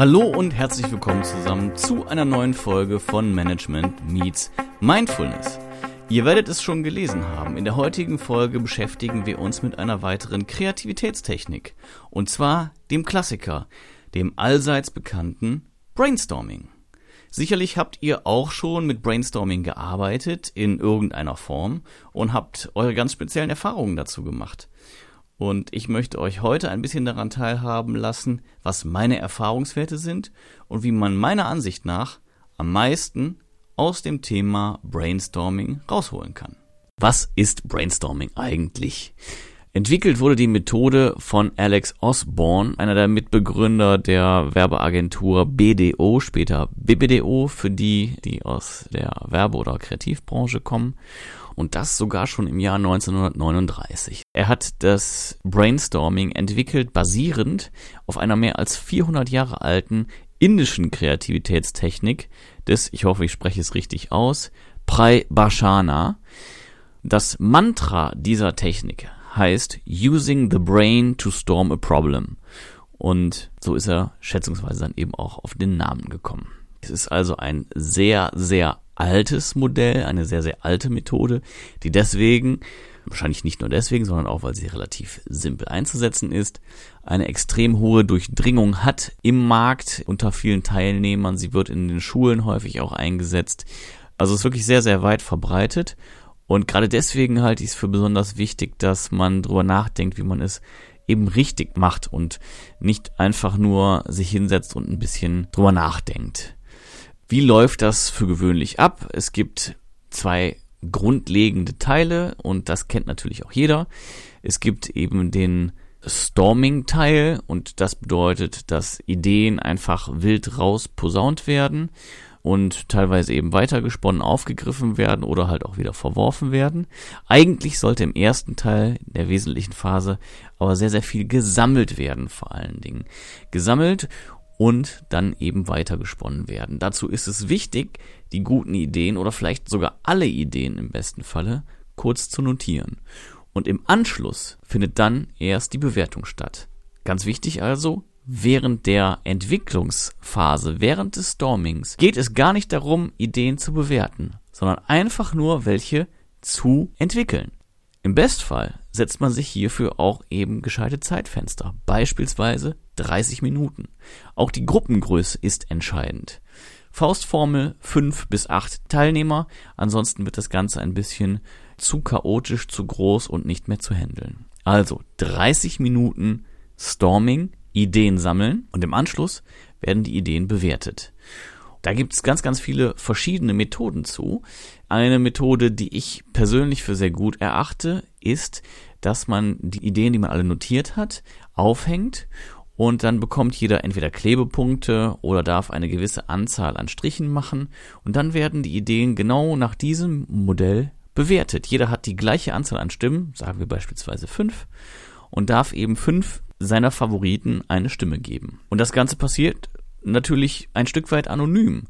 Hallo und herzlich willkommen zusammen zu einer neuen Folge von Management Meets Mindfulness. Ihr werdet es schon gelesen haben. In der heutigen Folge beschäftigen wir uns mit einer weiteren Kreativitätstechnik. Und zwar dem Klassiker, dem allseits bekannten Brainstorming. Sicherlich habt ihr auch schon mit Brainstorming gearbeitet in irgendeiner Form und habt eure ganz speziellen Erfahrungen dazu gemacht. Und ich möchte euch heute ein bisschen daran teilhaben lassen, was meine Erfahrungswerte sind und wie man meiner Ansicht nach am meisten aus dem Thema Brainstorming rausholen kann. Was ist Brainstorming eigentlich? Entwickelt wurde die Methode von Alex Osborne, einer der Mitbegründer der Werbeagentur BDO, später BBDO, für die, die aus der Werbe- oder Kreativbranche kommen. Und das sogar schon im Jahr 1939. Er hat das Brainstorming entwickelt basierend auf einer mehr als 400 Jahre alten indischen Kreativitätstechnik des, ich hoffe, ich spreche es richtig aus, Prai Bhashana. Das Mantra dieser Technik heißt Using the Brain to Storm a Problem. Und so ist er schätzungsweise dann eben auch auf den Namen gekommen. Es ist also ein sehr, sehr altes Modell, eine sehr, sehr alte Methode, die deswegen, wahrscheinlich nicht nur deswegen, sondern auch, weil sie relativ simpel einzusetzen ist, eine extrem hohe Durchdringung hat im Markt unter vielen Teilnehmern. Sie wird in den Schulen häufig auch eingesetzt. Also ist wirklich sehr, sehr weit verbreitet und gerade deswegen halte ich es für besonders wichtig, dass man drüber nachdenkt, wie man es eben richtig macht und nicht einfach nur sich hinsetzt und ein bisschen drüber nachdenkt. Wie läuft das für gewöhnlich ab? Es gibt zwei grundlegende Teile und das kennt natürlich auch jeder. Es gibt eben den Storming-Teil und das bedeutet, dass Ideen einfach wild raus posaunt werden und teilweise eben weitergesponnen aufgegriffen werden oder halt auch wieder verworfen werden. Eigentlich sollte im ersten Teil der wesentlichen Phase aber sehr, sehr viel gesammelt werden vor allen Dingen. Gesammelt und dann eben weitergesponnen werden. Dazu ist es wichtig, die guten Ideen oder vielleicht sogar alle Ideen im besten Falle kurz zu notieren. Und im Anschluss findet dann erst die Bewertung statt. Ganz wichtig also, während der Entwicklungsphase, während des Stormings, geht es gar nicht darum, Ideen zu bewerten, sondern einfach nur welche zu entwickeln. Im Bestfall setzt man sich hierfür auch eben gescheite Zeitfenster, beispielsweise 30 Minuten. Auch die Gruppengröße ist entscheidend. Faustformel 5 bis 8 Teilnehmer, ansonsten wird das Ganze ein bisschen zu chaotisch, zu groß und nicht mehr zu handeln. Also 30 Minuten Storming Ideen sammeln und im Anschluss werden die Ideen bewertet. Da gibt es ganz, ganz viele verschiedene Methoden zu. Eine Methode, die ich persönlich für sehr gut erachte, ist, dass man die Ideen, die man alle notiert hat, aufhängt und dann bekommt jeder entweder Klebepunkte oder darf eine gewisse Anzahl an Strichen machen und dann werden die Ideen genau nach diesem Modell bewertet. Jeder hat die gleiche Anzahl an Stimmen, sagen wir beispielsweise fünf, und darf eben fünf seiner Favoriten eine Stimme geben. Und das Ganze passiert natürlich ein Stück weit anonym,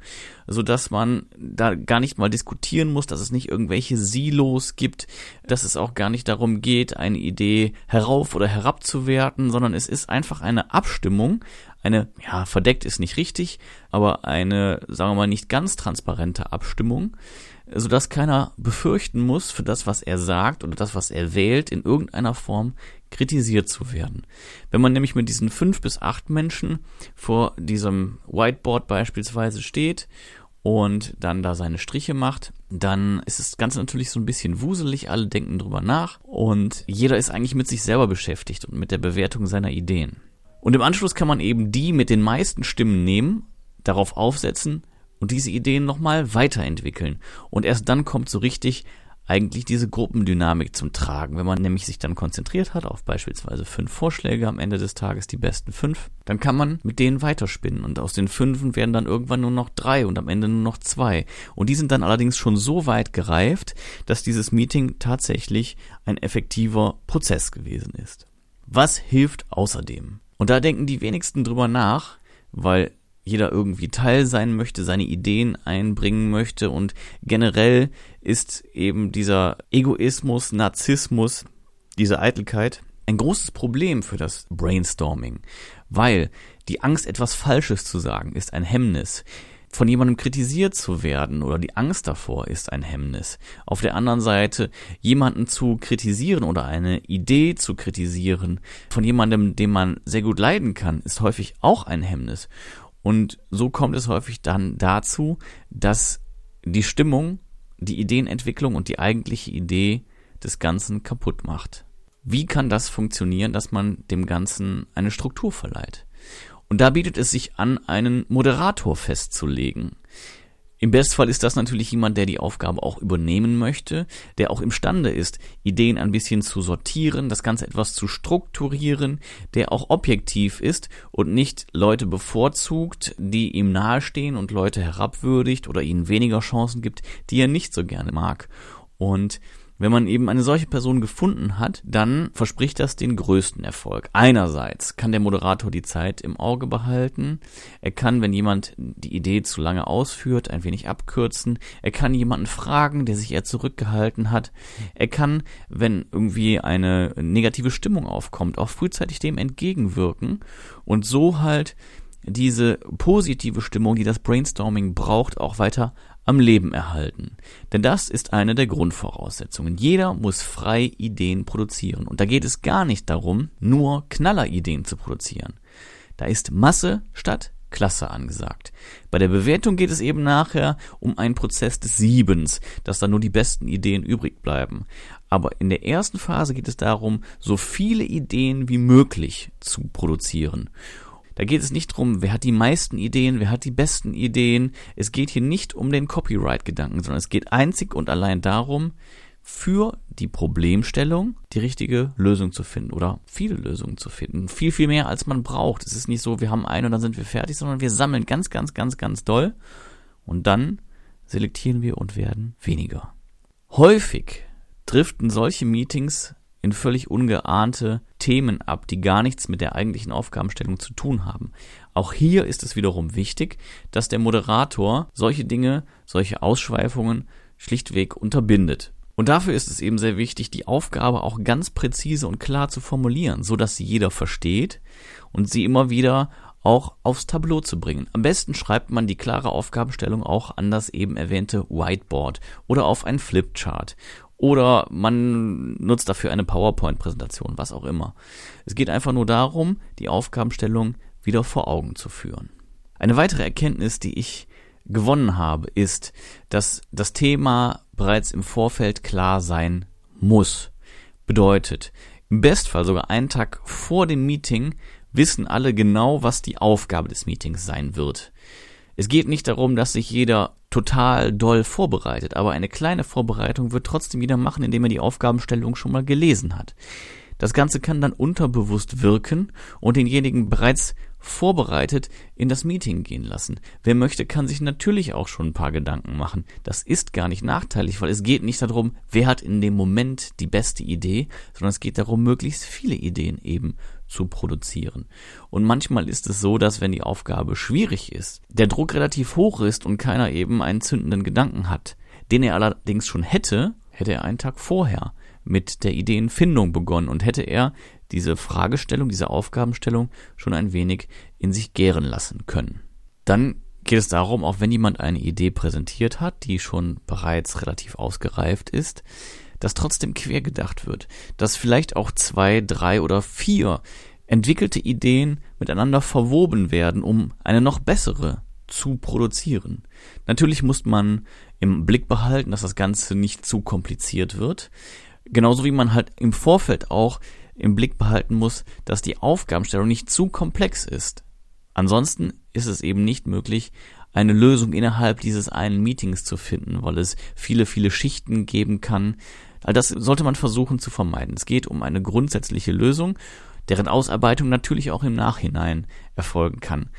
so dass man da gar nicht mal diskutieren muss, dass es nicht irgendwelche Silos gibt, dass es auch gar nicht darum geht, eine Idee herauf oder herabzuwerten, sondern es ist einfach eine Abstimmung, eine, ja, verdeckt ist nicht richtig, aber eine, sagen wir mal, nicht ganz transparente Abstimmung, sodass keiner befürchten muss, für das, was er sagt oder das, was er wählt, in irgendeiner Form kritisiert zu werden. Wenn man nämlich mit diesen fünf bis acht Menschen vor diesem Whiteboard beispielsweise steht und dann da seine Striche macht, dann ist das Ganze natürlich so ein bisschen wuselig, alle denken drüber nach und jeder ist eigentlich mit sich selber beschäftigt und mit der Bewertung seiner Ideen. Und im Anschluss kann man eben die mit den meisten Stimmen nehmen, darauf aufsetzen und diese Ideen nochmal weiterentwickeln. Und erst dann kommt so richtig eigentlich diese Gruppendynamik zum Tragen. Wenn man nämlich sich dann konzentriert hat auf beispielsweise fünf Vorschläge am Ende des Tages, die besten fünf, dann kann man mit denen weiterspinnen und aus den fünfen werden dann irgendwann nur noch drei und am Ende nur noch zwei. Und die sind dann allerdings schon so weit gereift, dass dieses Meeting tatsächlich ein effektiver Prozess gewesen ist. Was hilft außerdem? Und da denken die wenigsten drüber nach, weil jeder irgendwie Teil sein möchte, seine Ideen einbringen möchte und generell ist eben dieser Egoismus, Narzissmus, diese Eitelkeit ein großes Problem für das Brainstorming, weil die Angst, etwas Falsches zu sagen, ist ein Hemmnis von jemandem kritisiert zu werden oder die Angst davor ist ein Hemmnis. Auf der anderen Seite jemanden zu kritisieren oder eine Idee zu kritisieren von jemandem, den man sehr gut leiden kann, ist häufig auch ein Hemmnis. Und so kommt es häufig dann dazu, dass die Stimmung, die Ideenentwicklung und die eigentliche Idee des Ganzen kaputt macht. Wie kann das funktionieren, dass man dem Ganzen eine Struktur verleiht? Und da bietet es sich an, einen Moderator festzulegen. Im Bestfall ist das natürlich jemand, der die Aufgabe auch übernehmen möchte, der auch imstande ist, Ideen ein bisschen zu sortieren, das Ganze etwas zu strukturieren, der auch objektiv ist und nicht Leute bevorzugt, die ihm nahestehen und Leute herabwürdigt oder ihnen weniger Chancen gibt, die er nicht so gerne mag. Und wenn man eben eine solche Person gefunden hat, dann verspricht das den größten Erfolg. Einerseits kann der Moderator die Zeit im Auge behalten. Er kann, wenn jemand die Idee zu lange ausführt, ein wenig abkürzen. Er kann jemanden fragen, der sich eher zurückgehalten hat. Er kann, wenn irgendwie eine negative Stimmung aufkommt, auch frühzeitig dem entgegenwirken und so halt diese positive Stimmung, die das Brainstorming braucht, auch weiter am Leben erhalten. Denn das ist eine der Grundvoraussetzungen. Jeder muss frei Ideen produzieren. Und da geht es gar nicht darum, nur Knallerideen zu produzieren. Da ist Masse statt Klasse angesagt. Bei der Bewertung geht es eben nachher um einen Prozess des Siebens, dass da nur die besten Ideen übrig bleiben. Aber in der ersten Phase geht es darum, so viele Ideen wie möglich zu produzieren. Da geht es nicht darum, wer hat die meisten Ideen, wer hat die besten Ideen. Es geht hier nicht um den Copyright-Gedanken, sondern es geht einzig und allein darum, für die Problemstellung die richtige Lösung zu finden oder viele Lösungen zu finden. Viel, viel mehr als man braucht. Es ist nicht so, wir haben einen und dann sind wir fertig, sondern wir sammeln ganz, ganz, ganz, ganz doll und dann selektieren wir und werden weniger. Häufig driften solche Meetings in völlig ungeahnte Themen ab, die gar nichts mit der eigentlichen Aufgabenstellung zu tun haben. Auch hier ist es wiederum wichtig, dass der Moderator solche Dinge, solche Ausschweifungen schlichtweg unterbindet. Und dafür ist es eben sehr wichtig, die Aufgabe auch ganz präzise und klar zu formulieren, so dass sie jeder versteht und sie immer wieder auch aufs Tableau zu bringen. Am besten schreibt man die klare Aufgabenstellung auch an das eben erwähnte Whiteboard oder auf ein Flipchart oder man nutzt dafür eine PowerPoint-Präsentation, was auch immer. Es geht einfach nur darum, die Aufgabenstellung wieder vor Augen zu führen. Eine weitere Erkenntnis, die ich gewonnen habe, ist, dass das Thema bereits im Vorfeld klar sein muss. Bedeutet, im Bestfall sogar einen Tag vor dem Meeting wissen alle genau, was die Aufgabe des Meetings sein wird. Es geht nicht darum, dass sich jeder total doll vorbereitet, aber eine kleine Vorbereitung wird trotzdem jeder machen, indem er die Aufgabenstellung schon mal gelesen hat. Das Ganze kann dann unterbewusst wirken und denjenigen bereits vorbereitet in das Meeting gehen lassen. Wer möchte, kann sich natürlich auch schon ein paar Gedanken machen. Das ist gar nicht nachteilig, weil es geht nicht darum, wer hat in dem Moment die beste Idee, sondern es geht darum, möglichst viele Ideen eben zu produzieren. Und manchmal ist es so, dass wenn die Aufgabe schwierig ist, der Druck relativ hoch ist und keiner eben einen zündenden Gedanken hat, den er allerdings schon hätte, hätte er einen Tag vorher mit der Ideenfindung begonnen und hätte er diese Fragestellung, diese Aufgabenstellung schon ein wenig in sich gären lassen können. Dann geht es darum, auch wenn jemand eine Idee präsentiert hat, die schon bereits relativ ausgereift ist, dass trotzdem quer gedacht wird, dass vielleicht auch zwei, drei oder vier entwickelte Ideen miteinander verwoben werden, um eine noch bessere zu produzieren. Natürlich muss man im Blick behalten, dass das Ganze nicht zu kompliziert wird. Genauso wie man halt im Vorfeld auch im Blick behalten muss, dass die Aufgabenstellung nicht zu komplex ist. Ansonsten ist es eben nicht möglich, eine Lösung innerhalb dieses einen Meetings zu finden, weil es viele, viele Schichten geben kann, All das sollte man versuchen zu vermeiden. Es geht um eine grundsätzliche Lösung, deren Ausarbeitung natürlich auch im Nachhinein erfolgen kann.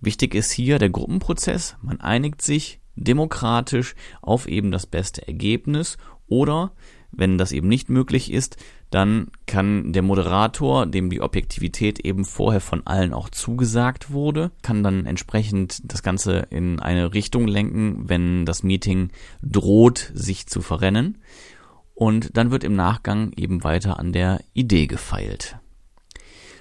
Wichtig ist hier der Gruppenprozess. Man einigt sich demokratisch auf eben das beste Ergebnis oder wenn das eben nicht möglich ist, dann kann der Moderator, dem die Objektivität eben vorher von allen auch zugesagt wurde, kann dann entsprechend das Ganze in eine Richtung lenken, wenn das Meeting droht, sich zu verrennen. Und dann wird im Nachgang eben weiter an der Idee gefeilt.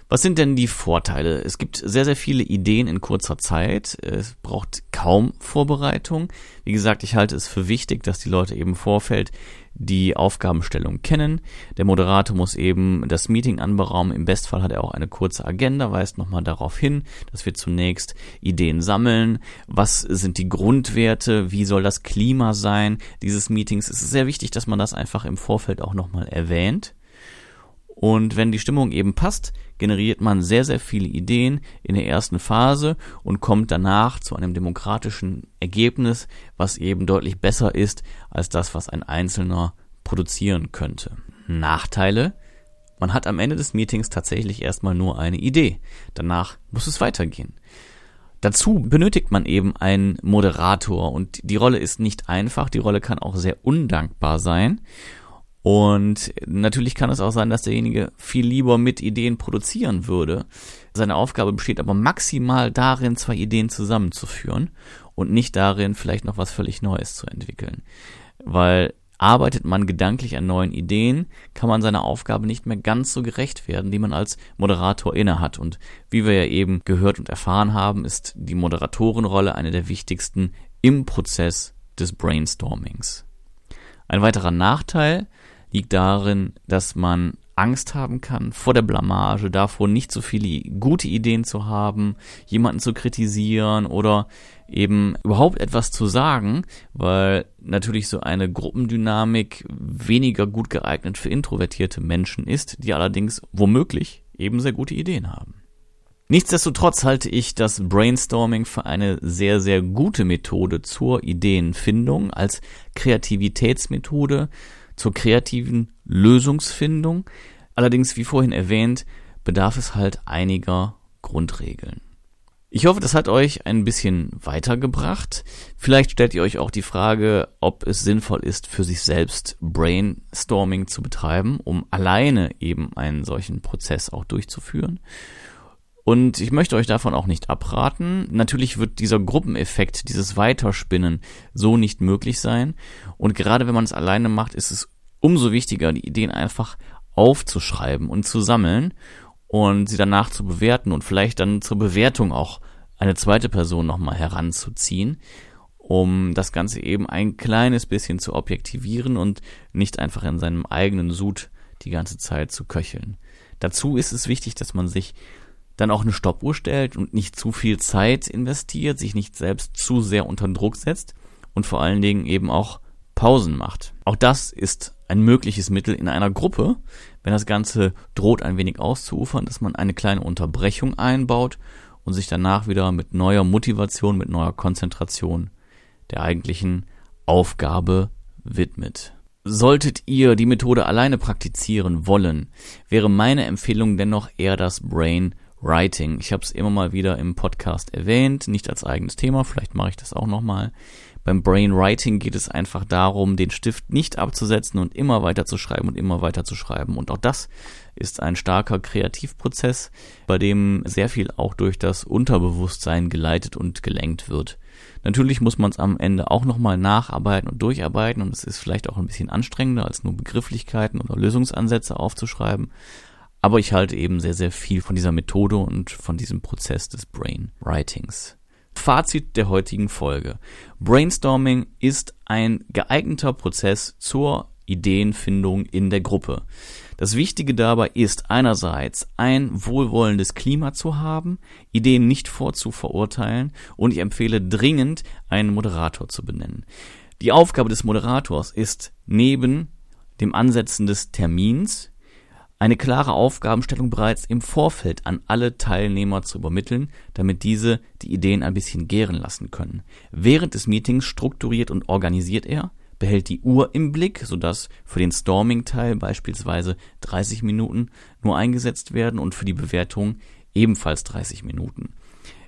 Was sind denn die Vorteile? Es gibt sehr, sehr viele Ideen in kurzer Zeit. Es braucht kaum Vorbereitung. Wie gesagt, ich halte es für wichtig, dass die Leute eben im Vorfeld die Aufgabenstellung kennen. Der Moderator muss eben das Meeting anberaumen. Im Bestfall hat er auch eine kurze Agenda, weist nochmal darauf hin, dass wir zunächst Ideen sammeln. Was sind die Grundwerte? Wie soll das Klima sein dieses Meetings? Es ist sehr wichtig, dass man das einfach im Vorfeld auch nochmal erwähnt. Und wenn die Stimmung eben passt, generiert man sehr, sehr viele Ideen in der ersten Phase und kommt danach zu einem demokratischen Ergebnis, was eben deutlich besser ist als das, was ein Einzelner produzieren könnte. Nachteile? Man hat am Ende des Meetings tatsächlich erstmal nur eine Idee. Danach muss es weitergehen. Dazu benötigt man eben einen Moderator und die Rolle ist nicht einfach, die Rolle kann auch sehr undankbar sein. Und natürlich kann es auch sein, dass derjenige viel lieber mit Ideen produzieren würde. Seine Aufgabe besteht aber maximal darin, zwei Ideen zusammenzuführen und nicht darin, vielleicht noch was völlig Neues zu entwickeln. Weil arbeitet man gedanklich an neuen Ideen, kann man seiner Aufgabe nicht mehr ganz so gerecht werden, die man als Moderator innehat. Und wie wir ja eben gehört und erfahren haben, ist die Moderatorenrolle eine der wichtigsten im Prozess des Brainstormings. Ein weiterer Nachteil liegt darin, dass man Angst haben kann vor der Blamage, davor nicht so viele gute Ideen zu haben, jemanden zu kritisieren oder eben überhaupt etwas zu sagen, weil natürlich so eine Gruppendynamik weniger gut geeignet für introvertierte Menschen ist, die allerdings womöglich eben sehr gute Ideen haben. Nichtsdestotrotz halte ich das Brainstorming für eine sehr, sehr gute Methode zur Ideenfindung als Kreativitätsmethode, zur kreativen Lösungsfindung. Allerdings, wie vorhin erwähnt, bedarf es halt einiger Grundregeln. Ich hoffe, das hat euch ein bisschen weitergebracht. Vielleicht stellt ihr euch auch die Frage, ob es sinnvoll ist, für sich selbst Brainstorming zu betreiben, um alleine eben einen solchen Prozess auch durchzuführen. Und ich möchte euch davon auch nicht abraten. Natürlich wird dieser Gruppeneffekt, dieses Weiterspinnen so nicht möglich sein. Und gerade wenn man es alleine macht, ist es umso wichtiger, die Ideen einfach aufzuschreiben und zu sammeln und sie danach zu bewerten und vielleicht dann zur Bewertung auch eine zweite Person nochmal heranzuziehen, um das Ganze eben ein kleines bisschen zu objektivieren und nicht einfach in seinem eigenen Sud die ganze Zeit zu köcheln. Dazu ist es wichtig, dass man sich dann auch eine Stoppuhr stellt und nicht zu viel Zeit investiert, sich nicht selbst zu sehr unter Druck setzt und vor allen Dingen eben auch Pausen macht. Auch das ist ein mögliches Mittel in einer Gruppe, wenn das Ganze droht ein wenig auszuufern, dass man eine kleine Unterbrechung einbaut und sich danach wieder mit neuer Motivation, mit neuer Konzentration der eigentlichen Aufgabe widmet. Solltet ihr die Methode alleine praktizieren wollen, wäre meine Empfehlung dennoch eher das Brain Writing. Ich habe es immer mal wieder im Podcast erwähnt, nicht als eigenes Thema, vielleicht mache ich das auch nochmal. Beim Brain Writing geht es einfach darum, den Stift nicht abzusetzen und immer weiter zu schreiben und immer weiter zu schreiben. Und auch das ist ein starker Kreativprozess, bei dem sehr viel auch durch das Unterbewusstsein geleitet und gelenkt wird. Natürlich muss man es am Ende auch nochmal nacharbeiten und durcharbeiten und es ist vielleicht auch ein bisschen anstrengender, als nur Begrifflichkeiten oder Lösungsansätze aufzuschreiben. Aber ich halte eben sehr, sehr viel von dieser Methode und von diesem Prozess des Brain Writings. Fazit der heutigen Folge. Brainstorming ist ein geeigneter Prozess zur Ideenfindung in der Gruppe. Das Wichtige dabei ist einerseits ein wohlwollendes Klima zu haben, Ideen nicht vorzuverurteilen und ich empfehle dringend einen Moderator zu benennen. Die Aufgabe des Moderators ist neben dem Ansetzen des Termins eine klare Aufgabenstellung bereits im Vorfeld an alle Teilnehmer zu übermitteln, damit diese die Ideen ein bisschen gären lassen können. Während des Meetings strukturiert und organisiert er, behält die Uhr im Blick, sodass für den Storming-Teil beispielsweise 30 Minuten nur eingesetzt werden und für die Bewertung ebenfalls 30 Minuten.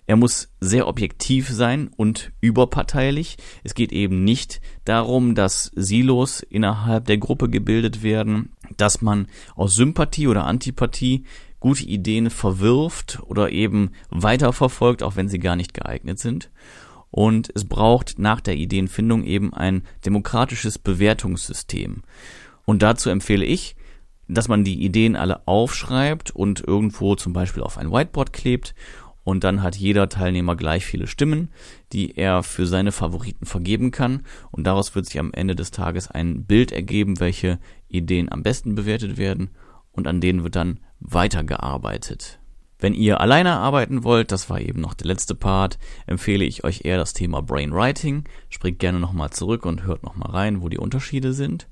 Er muss sehr objektiv sein und überparteilich. Es geht eben nicht darum, dass Silos innerhalb der Gruppe gebildet werden, dass man aus Sympathie oder Antipathie gute Ideen verwirft oder eben weiterverfolgt, auch wenn sie gar nicht geeignet sind. Und es braucht nach der Ideenfindung eben ein demokratisches Bewertungssystem. Und dazu empfehle ich, dass man die Ideen alle aufschreibt und irgendwo zum Beispiel auf ein Whiteboard klebt und dann hat jeder Teilnehmer gleich viele Stimmen, die er für seine Favoriten vergeben kann und daraus wird sich am Ende des Tages ein Bild ergeben, welche Ideen am besten bewertet werden und an denen wird dann weitergearbeitet. Wenn ihr alleine arbeiten wollt, das war eben noch der letzte Part, empfehle ich euch eher das Thema Brainwriting. Springt gerne nochmal zurück und hört nochmal rein, wo die Unterschiede sind.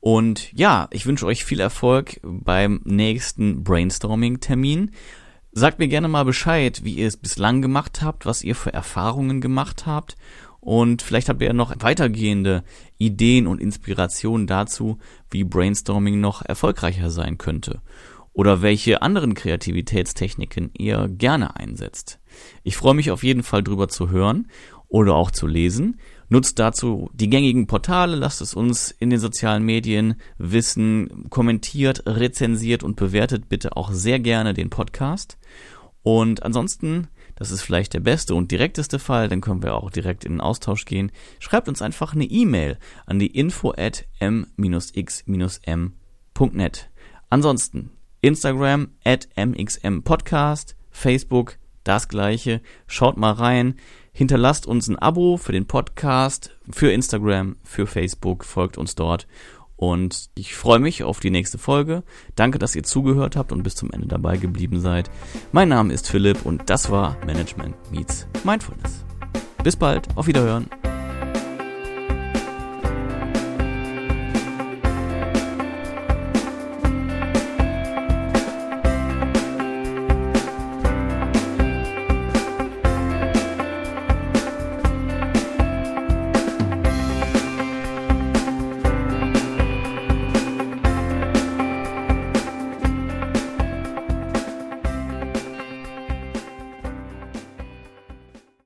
Und ja, ich wünsche euch viel Erfolg beim nächsten Brainstorming-Termin. Sagt mir gerne mal Bescheid, wie ihr es bislang gemacht habt, was ihr für Erfahrungen gemacht habt. Und vielleicht habt ihr ja noch weitergehende Ideen und Inspirationen dazu, wie Brainstorming noch erfolgreicher sein könnte. Oder welche anderen Kreativitätstechniken ihr gerne einsetzt. Ich freue mich auf jeden Fall drüber zu hören oder auch zu lesen. Nutzt dazu die gängigen Portale, lasst es uns in den sozialen Medien wissen, kommentiert, rezensiert und bewertet bitte auch sehr gerne den Podcast. Und ansonsten, das ist vielleicht der beste und direkteste Fall, dann können wir auch direkt in den Austausch gehen. Schreibt uns einfach eine E-Mail an die info at m-x-m.net. Ansonsten Instagram at mxmpodcast, Facebook das gleiche. Schaut mal rein. Hinterlasst uns ein Abo für den Podcast, für Instagram, für Facebook, folgt uns dort. Und ich freue mich auf die nächste Folge. Danke, dass ihr zugehört habt und bis zum Ende dabei geblieben seid. Mein Name ist Philipp und das war Management Meets Mindfulness. Bis bald, auf Wiederhören.